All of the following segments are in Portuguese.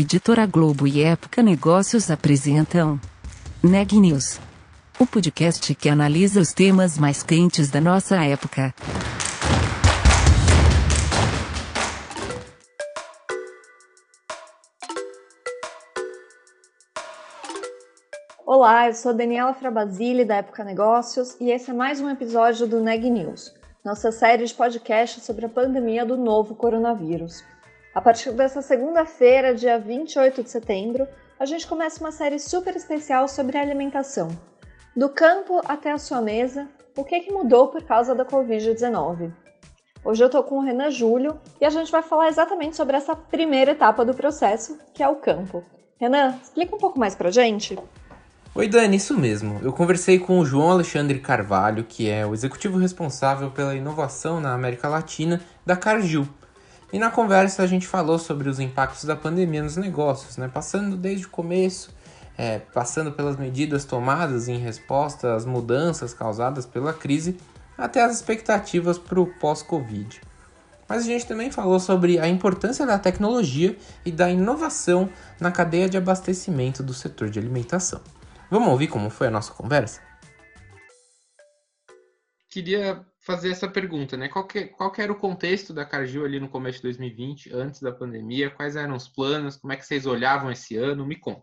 Editora Globo e Época Negócios apresentam Neg News, o podcast que analisa os temas mais quentes da nossa época. Olá, eu sou Daniela Frabasile da Época Negócios e esse é mais um episódio do Neg News, nossa série de podcast sobre a pandemia do novo coronavírus. A partir dessa segunda-feira, dia 28 de setembro, a gente começa uma série super especial sobre alimentação. Do campo até a sua mesa, o que, que mudou por causa da Covid-19. Hoje eu tô com o Renan Júlio e a gente vai falar exatamente sobre essa primeira etapa do processo, que é o campo. Renan, explica um pouco mais pra gente. Oi, Dani, isso mesmo. Eu conversei com o João Alexandre Carvalho, que é o executivo responsável pela inovação na América Latina da Cargill. E na conversa a gente falou sobre os impactos da pandemia nos negócios, né? passando desde o começo, é, passando pelas medidas tomadas em resposta às mudanças causadas pela crise, até as expectativas para o pós-Covid. Mas a gente também falou sobre a importância da tecnologia e da inovação na cadeia de abastecimento do setor de alimentação. Vamos ouvir como foi a nossa conversa? Queria fazer essa pergunta, né? Qual que, qual que era o contexto da Cargill ali no começo de 2020, antes da pandemia? Quais eram os planos? Como é que vocês olhavam esse ano? Me conta.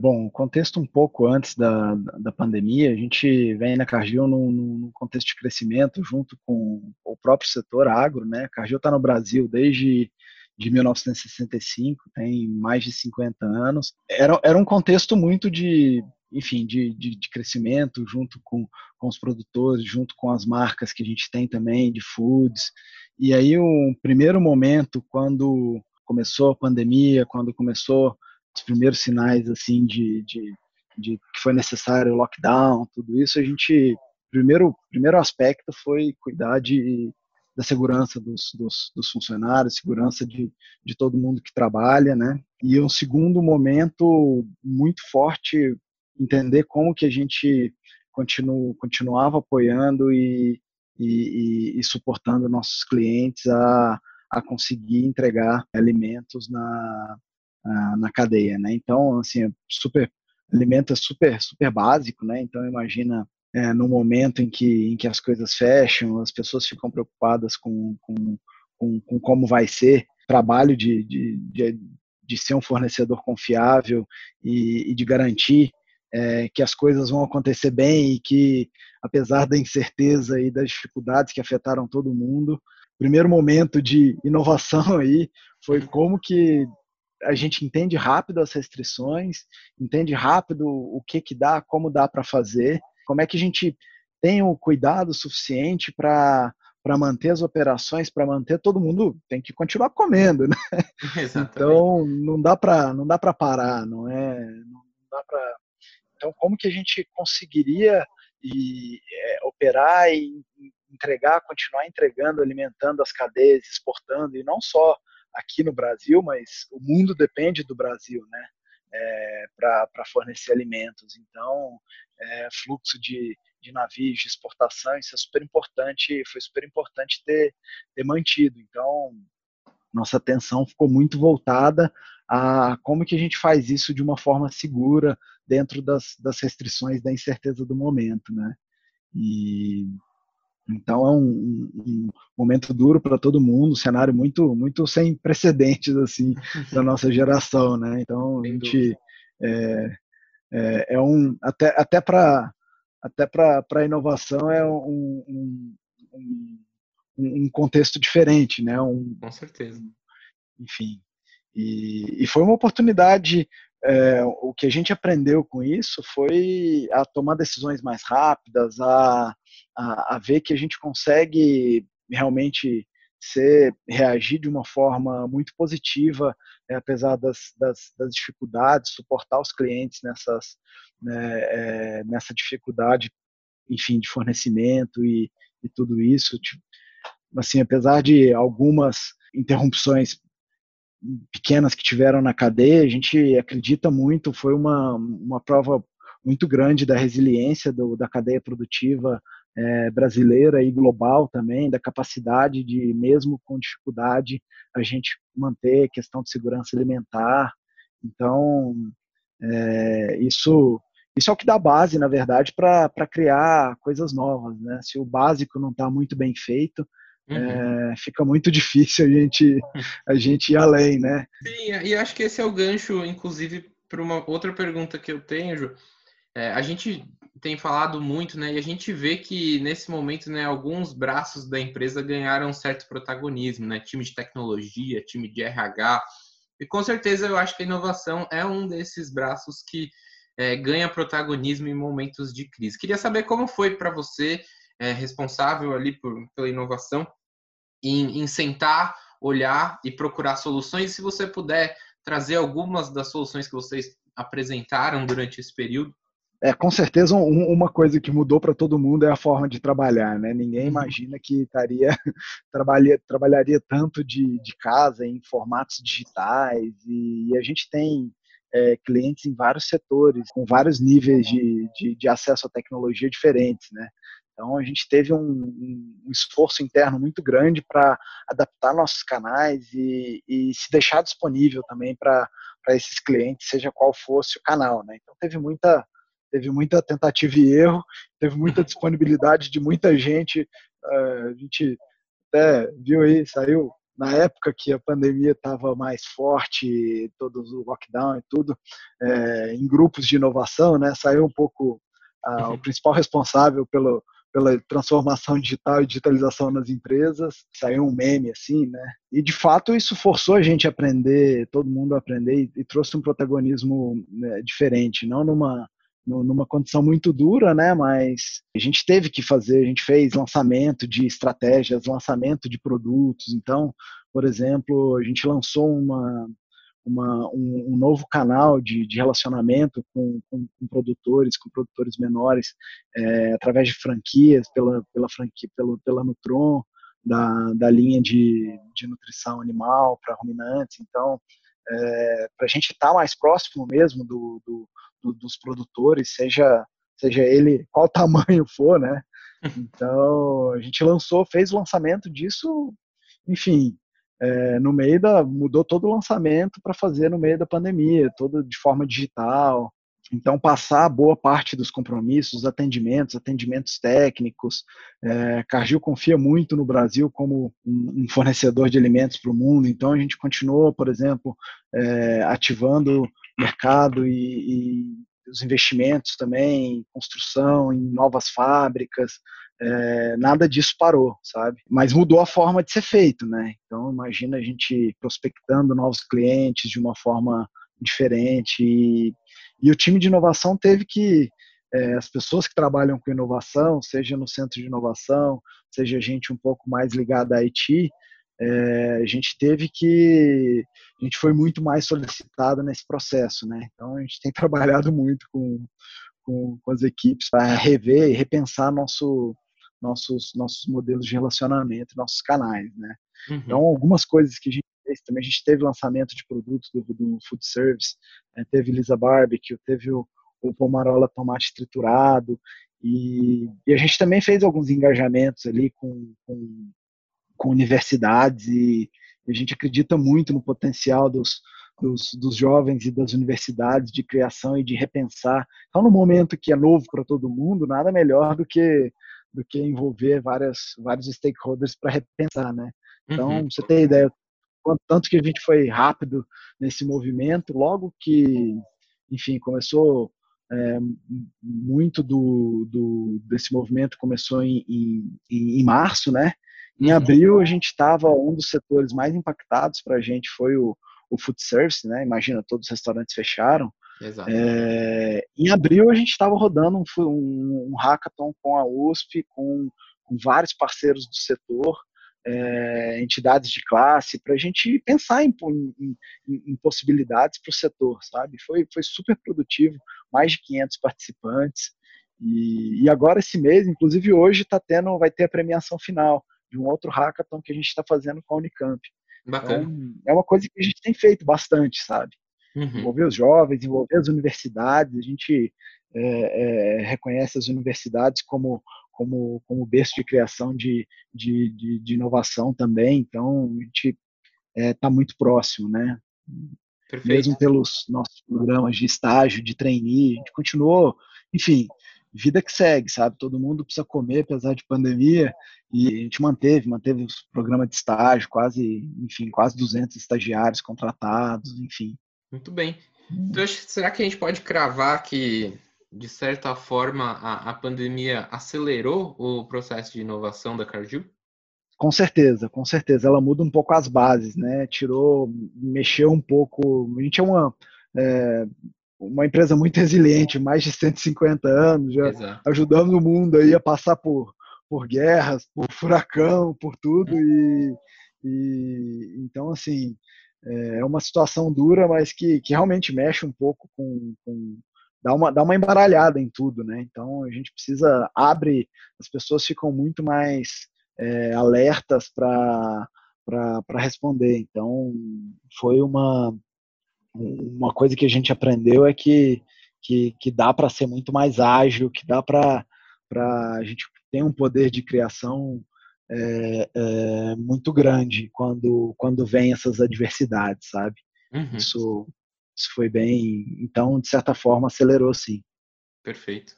Bom, contexto um pouco antes da, da pandemia, a gente vem na Cargill num, num contexto de crescimento junto com o próprio setor agro, né? A Cargill está no Brasil desde de 1965, tem mais de 50 anos. Era, era um contexto muito de enfim, de, de, de crescimento junto com, com os produtores, junto com as marcas que a gente tem também de foods. E aí, um primeiro momento, quando começou a pandemia, quando começou os primeiros sinais assim de, de, de que foi necessário o lockdown, tudo isso, a gente primeiro primeiro aspecto foi cuidar de da segurança dos, dos, dos, funcionários, segurança de, de todo mundo que trabalha, né? E um segundo momento muito forte entender como que a gente continu, continuava apoiando e, e, e, e suportando nossos clientes a, a conseguir entregar alimentos na, na, cadeia, né? Então, assim, é super alimento é super super básico, né? Então imagina é, no momento em que em que as coisas fecham, as pessoas ficam preocupadas com, com, com, com como vai ser trabalho de, de, de, de, ser um fornecedor confiável e, e de garantir é, que as coisas vão acontecer bem e que, apesar da incerteza e das dificuldades que afetaram todo mundo, o primeiro momento de inovação aí foi como que a gente entende rápido as restrições, entende rápido o que que dá, como dá para fazer, como é que a gente tem o cuidado suficiente para para manter as operações, para manter todo mundo tem que continuar comendo, né? Exatamente. Então não dá para não dá para parar, não é? Não dá para então, como que a gente conseguiria e, é, operar e entregar, continuar entregando, alimentando as cadeias, exportando, e não só aqui no Brasil, mas o mundo depende do Brasil, né? É, para fornecer alimentos. Então, é, fluxo de, de navios, de exportação, isso é super importante, foi super importante ter, ter mantido. Então, nossa atenção ficou muito voltada a como que a gente faz isso de uma forma segura, dentro das, das restrições da incerteza do momento, né? E então é um, um momento duro para todo mundo, um cenário muito muito sem precedentes assim da nossa geração, né? Então a gente é, é, é um até até para até para a inovação é um, um, um, um, contexto diferente, né? Um, Com certeza. Enfim, e, e foi uma oportunidade é, o que a gente aprendeu com isso foi a tomar decisões mais rápidas, a, a, a ver que a gente consegue realmente ser reagir de uma forma muito positiva, né, apesar das, das, das, dificuldades, suportar os clientes nessas, né, é, nessa dificuldade, enfim, de fornecimento e, e tudo isso. Tipo, assim, apesar de algumas interrupções pequenas que tiveram na cadeia, a gente acredita muito, foi uma, uma prova muito grande da resiliência do, da cadeia produtiva é, brasileira e global também, da capacidade de, mesmo com dificuldade, a gente manter questão de segurança alimentar Então, é, isso, isso é o que dá base, na verdade, para criar coisas novas. Né? Se o básico não está muito bem feito, Uhum. É, fica muito difícil a gente, a gente ir além, né? Sim, e acho que esse é o gancho, inclusive, para uma outra pergunta que eu tenho, Ju. É, a gente tem falado muito, né? E a gente vê que nesse momento, né, alguns braços da empresa ganharam um certo protagonismo, né? Time de tecnologia, time de RH. E com certeza eu acho que a inovação é um desses braços que é, ganha protagonismo em momentos de crise. Queria saber como foi para você, é, responsável ali por, pela inovação, em, em sentar, olhar e procurar soluções. Se você puder trazer algumas das soluções que vocês apresentaram durante esse período. É, com certeza um, uma coisa que mudou para todo mundo é a forma de trabalhar, né? Ninguém uhum. imagina que estaria trabalharia, trabalharia tanto de, de casa em formatos digitais e, e a gente tem é, clientes em vários setores, com vários níveis de, de, de, acesso à tecnologia diferentes, né? Então a gente teve um, um esforço interno muito grande para adaptar nossos canais e, e, se deixar disponível também para esses clientes, seja qual fosse o canal, né? Então teve muita teve muita tentativa e erro, teve muita disponibilidade de muita gente. Uh, a gente até viu aí, saiu na época que a pandemia estava mais forte, todos o lockdown e tudo, é, em grupos de inovação, né? Saiu um pouco uh, o principal responsável pelo, pela transformação digital e digitalização nas empresas. Saiu um meme assim, né? E de fato isso forçou a gente a aprender, todo mundo a aprender e, e trouxe um protagonismo né, diferente, não numa numa condição muito dura, né? Mas a gente teve que fazer, a gente fez lançamento de estratégias, lançamento de produtos. Então, por exemplo, a gente lançou uma, uma um, um, novo canal de, de relacionamento com, com, com, produtores, com produtores menores, é, através de franquias, pela, pela franquia, pelo, pela Nutron, da, da linha de, de nutrição animal para ruminantes. Então, é, para a gente estar tá mais próximo mesmo do, do, do, dos produtores, seja, seja ele qual tamanho for, né? Então, a gente lançou, fez o lançamento disso, enfim, é, no meio da. mudou todo o lançamento para fazer no meio da pandemia, todo de forma digital. Então, passar boa parte dos compromissos, atendimentos, atendimentos técnicos. É, Cargill confia muito no Brasil como um, fornecedor de alimentos para o mundo, então a gente continuou, por exemplo, é, ativando mercado e, e os investimentos também, construção, em novas fábricas, é, nada disso parou, sabe? Mas mudou a forma de ser feito, né? Então imagina a gente prospectando novos clientes de uma forma diferente e, e o time de inovação teve que é, as pessoas que trabalham com inovação, seja no centro de inovação, seja gente um pouco mais ligada a IT, é, a gente teve que a gente foi muito mais solicitado nesse processo, né? Então a gente tem trabalhado muito com, com, com as equipes para rever e repensar nosso, nossos nossos modelos de relacionamento, nossos canais, né? Uhum. Então algumas coisas que a gente fez também a gente teve lançamento de produtos do, do food service, né? teve Lisa Barbecue, teve o, o Pomarola tomate triturado e, e, a gente também fez alguns engajamentos ali com, com com universidades e a gente acredita muito no potencial dos, dos, dos, jovens e das universidades de criação e de repensar. Então, no momento que é novo para todo mundo, nada melhor do que do que envolver várias, vários stakeholders para repensar, né? Então, uhum. você tem ideia tanto que a gente foi rápido nesse movimento, logo que, enfim, começou é, muito do, do, desse movimento começou em, em, em março, né? Em abril, a gente estava, um dos setores mais impactados para a gente foi o, o food service, né? Imagina, todos os restaurantes fecharam. Exato. É, em abril, a gente estava rodando um, um, um, hackathon com a USP, com, com vários parceiros do setor, é, entidades de classe, para a gente pensar em, em, em possibilidades para o setor, sabe? Foi, foi super produtivo, mais de 500 participantes. E, e agora, esse mês, inclusive hoje, tá tendo, vai ter a premiação final de um outro hackathon que a gente está fazendo com a Unicamp. Bacana. Então, é uma coisa que a gente tem feito bastante, sabe? Uhum. Envolver os jovens, envolver as universidades, a gente é, é, reconhece as universidades como, como, como berço de criação de, de, de, de inovação também, então a gente está é, muito próximo, né? Perfeito. mesmo pelos nossos programas de estágio, de trainee, a gente continuou, enfim, vida que segue, sabe? Todo mundo precisa comer, apesar de pandemia, e a gente manteve, manteve os programas de estágio, quase, enfim, quase 200 estagiários contratados, enfim. Muito bem. Então, será que a gente pode cravar que, de certa forma, a, a pandemia acelerou o processo de inovação da Cargill? Com certeza, com certeza. Ela muda um pouco as bases, né? Tirou, mexeu um pouco. A gente é uma, é, uma empresa muito resiliente, mais de 150 anos, já Exato. ajudamos o mundo aí a passar por, por guerras, por furacão, por tudo. E, e então, assim, é, é uma situação dura, mas que, que realmente mexe um pouco com, com dá uma, dá uma embaralhada em tudo, né? Então a gente precisa abre, as pessoas ficam muito mais é, alertas para responder. Então, foi uma, uma coisa que a gente aprendeu é que, que, que dá para ser muito mais ágil, que dá para a gente ter um poder de criação é, é, muito grande quando, quando vem essas adversidades, sabe? Uhum. Isso, isso foi bem. Então, de certa forma, acelerou sim. Perfeito.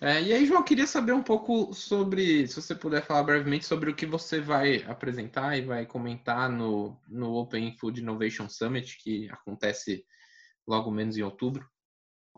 É, e aí, João, queria saber um pouco sobre, se você puder falar brevemente sobre o que você vai apresentar e vai comentar no, no Open Food Innovation Summit, que acontece logo menos em outubro.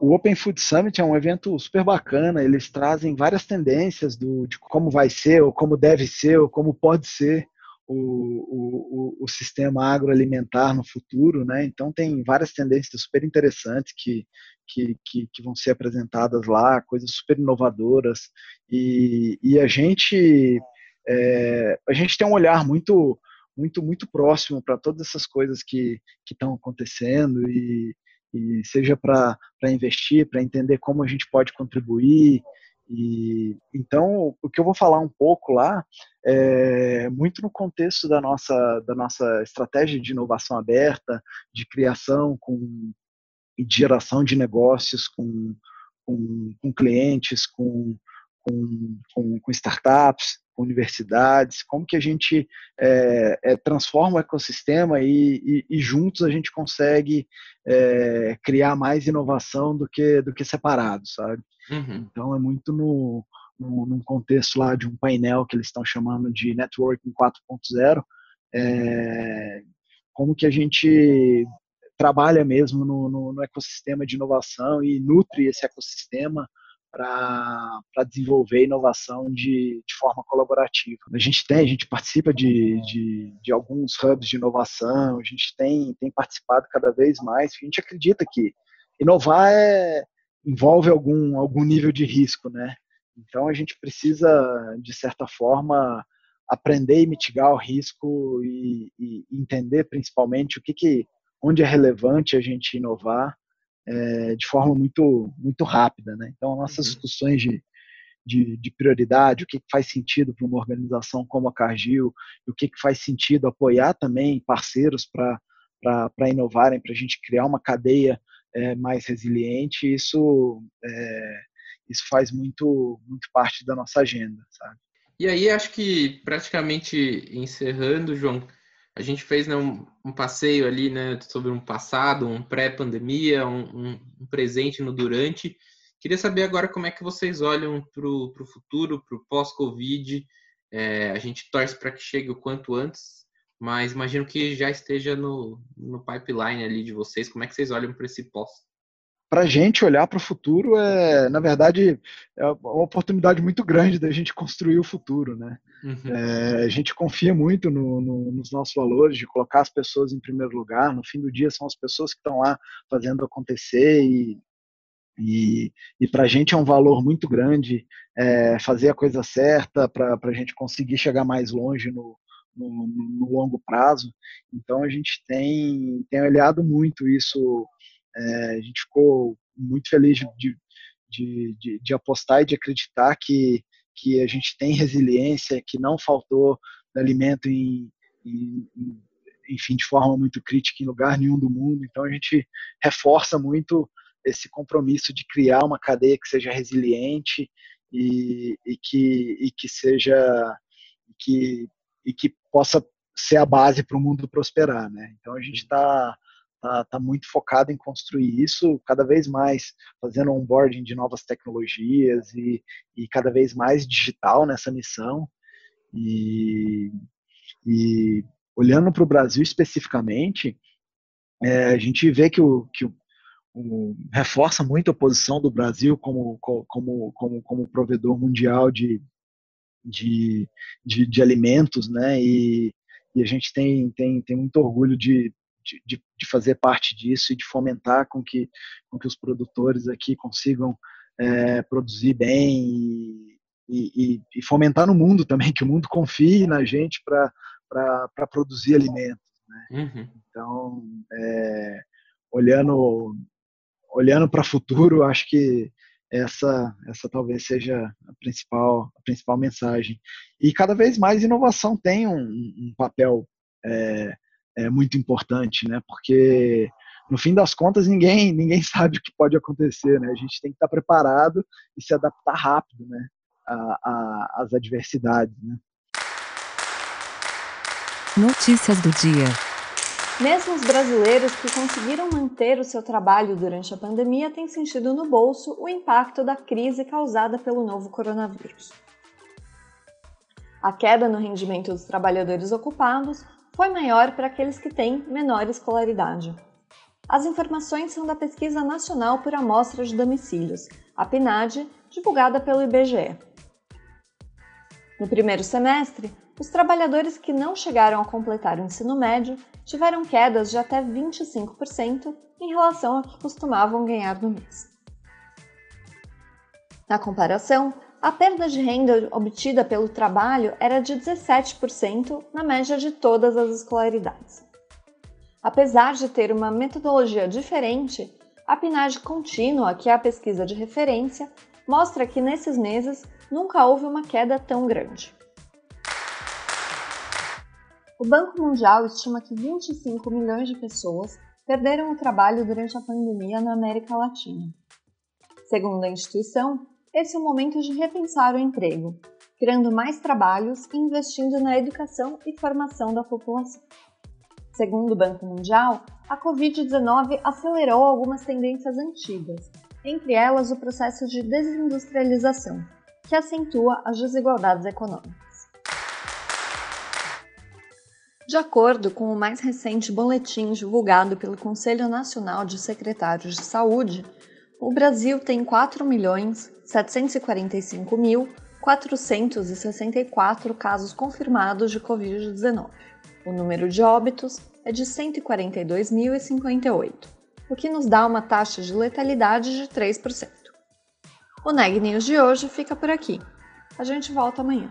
O Open Food Summit é um evento super bacana, eles trazem várias tendências do, de como vai ser, ou como deve ser, ou como pode ser o, o, o sistema agroalimentar no futuro, né? Então tem várias tendências super interessantes que, que, que, que, vão ser apresentadas lá, coisas super inovadoras, e, e a gente é, a gente tem um olhar muito muito muito próximo para todas essas coisas que estão acontecendo e, e seja para investir, para entender como a gente pode contribuir. E, então, o que eu vou falar um pouco lá é muito no contexto da nossa, da nossa estratégia de inovação aberta, de criação com, e geração de negócios com, com, com clientes, com, com, com, startups, universidades, como que a gente é, é, transforma o ecossistema e, e, e, juntos a gente consegue é, criar mais inovação do que, do que separado, sabe? Uhum. Então é muito no, no, num contexto lá de um painel que eles estão chamando de Networking 4.0, é, como que a gente trabalha mesmo no, no, no, ecossistema de inovação e nutre esse ecossistema para desenvolver inovação de, de, forma colaborativa. A gente tem, a gente participa de, de, de, alguns hubs de inovação, a gente tem, tem participado cada vez mais, a gente acredita que inovar é, envolve algum, algum nível de risco, né? Então a gente precisa, de certa forma, aprender e mitigar o risco e, e entender principalmente o que, que onde é relevante a gente inovar é, de forma muito muito rápida, né? Então nossas uhum. discussões de, de, de, prioridade, o que, que faz sentido para uma organização como a Cargill, o que, que faz sentido apoiar também parceiros para inovarem, para a gente criar uma cadeia é, mais resiliente, isso é, isso faz muito muito parte da nossa agenda, sabe? E aí acho que praticamente encerrando, João, a gente fez né, um, um, passeio ali né, sobre um passado, um pré-pandemia, um, um, um, presente no durante. Queria saber agora como é que vocês olham para o futuro, para o pós-Covid. É, a gente torce para que chegue o quanto antes, mas imagino que já esteja no, no pipeline ali de vocês. Como é que vocês olham para esse pós? Para a gente olhar para o futuro é, na verdade, é uma oportunidade muito grande da gente construir o futuro, né? Uhum. É, a gente confia muito no, no, nos nossos valores, de colocar as pessoas em primeiro lugar. No fim do dia, são as pessoas que estão lá fazendo acontecer e, e, e para a gente é um valor muito grande é, fazer a coisa certa para a gente conseguir chegar mais longe no, no, no, longo prazo. Então a gente tem, tem olhado muito isso é, a gente ficou muito feliz de, de, de, de, apostar e de acreditar que, que a gente tem resiliência, que não faltou alimento em, em, enfim, de forma muito crítica em lugar nenhum do mundo. Então a gente reforça muito esse compromisso de criar uma cadeia que seja resiliente e, e que, e que seja que, e que possa ser a base para o mundo prosperar, né? Então a gente está tá, tá muito focado em construir isso cada vez mais, fazendo onboarding de novas tecnologias e, e cada vez mais digital nessa missão. E, e olhando para o Brasil especificamente, é, a gente vê que o, que o, reforça muito a posição do Brasil como, como, como, como provedor mundial de, de, de, de alimentos, né? E, e, a gente tem, tem, tem muito orgulho de, de, de, fazer parte disso e de fomentar com que, com que os produtores aqui consigam é, produzir bem e, e, e, fomentar no mundo também, que o mundo confie na gente para produzir alimentos. Né? Uhum. Então, é, olhando olhando para o futuro, acho que essa essa talvez seja a principal a principal mensagem. E cada vez mais inovação tem um, um papel é, é muito importante, né? Porque no fim das contas ninguém ninguém sabe o que pode acontecer, né? A gente tem que estar preparado e se adaptar rápido, né? Às adversidades, né? Notícias do dia. Mesmo os brasileiros que conseguiram manter o seu trabalho durante a pandemia têm sentido no bolso o impacto da crise causada pelo novo coronavírus. A queda no rendimento dos trabalhadores ocupados foi maior para aqueles que têm menor escolaridade. As informações são da Pesquisa Nacional por Amostra de Domicílios, a PNAD, divulgada pelo IBGE. No primeiro semestre, os trabalhadores que não chegaram a completar o ensino médio tiveram quedas de até 25% em relação ao que costumavam ganhar no mês. Na comparação, a perda de renda obtida pelo trabalho era de 17% na média de todas as escolaridades. Apesar de ter uma metodologia diferente, a PNAD contínua, que é a pesquisa de referência, mostra que nesses meses nunca houve uma queda tão grande. O Banco Mundial estima que 25 milhões de pessoas perderam o trabalho durante a pandemia na América Latina. Segundo a instituição, esse é o momento de repensar o emprego, criando mais trabalhos e investindo na educação e formação da população. Segundo o Banco Mundial, a Covid-19 acelerou algumas tendências antigas, entre elas o processo de desindustrialização, que acentua as desigualdades econômicas. De acordo com o mais recente boletim divulgado pelo Conselho Nacional de Secretários de Saúde, o Brasil tem 4.745.464 casos confirmados de Covid-19. O número de óbitos é de 142.058, o que nos dá uma taxa de letalidade de 3%. O Neg News de hoje fica por aqui. A gente volta amanhã.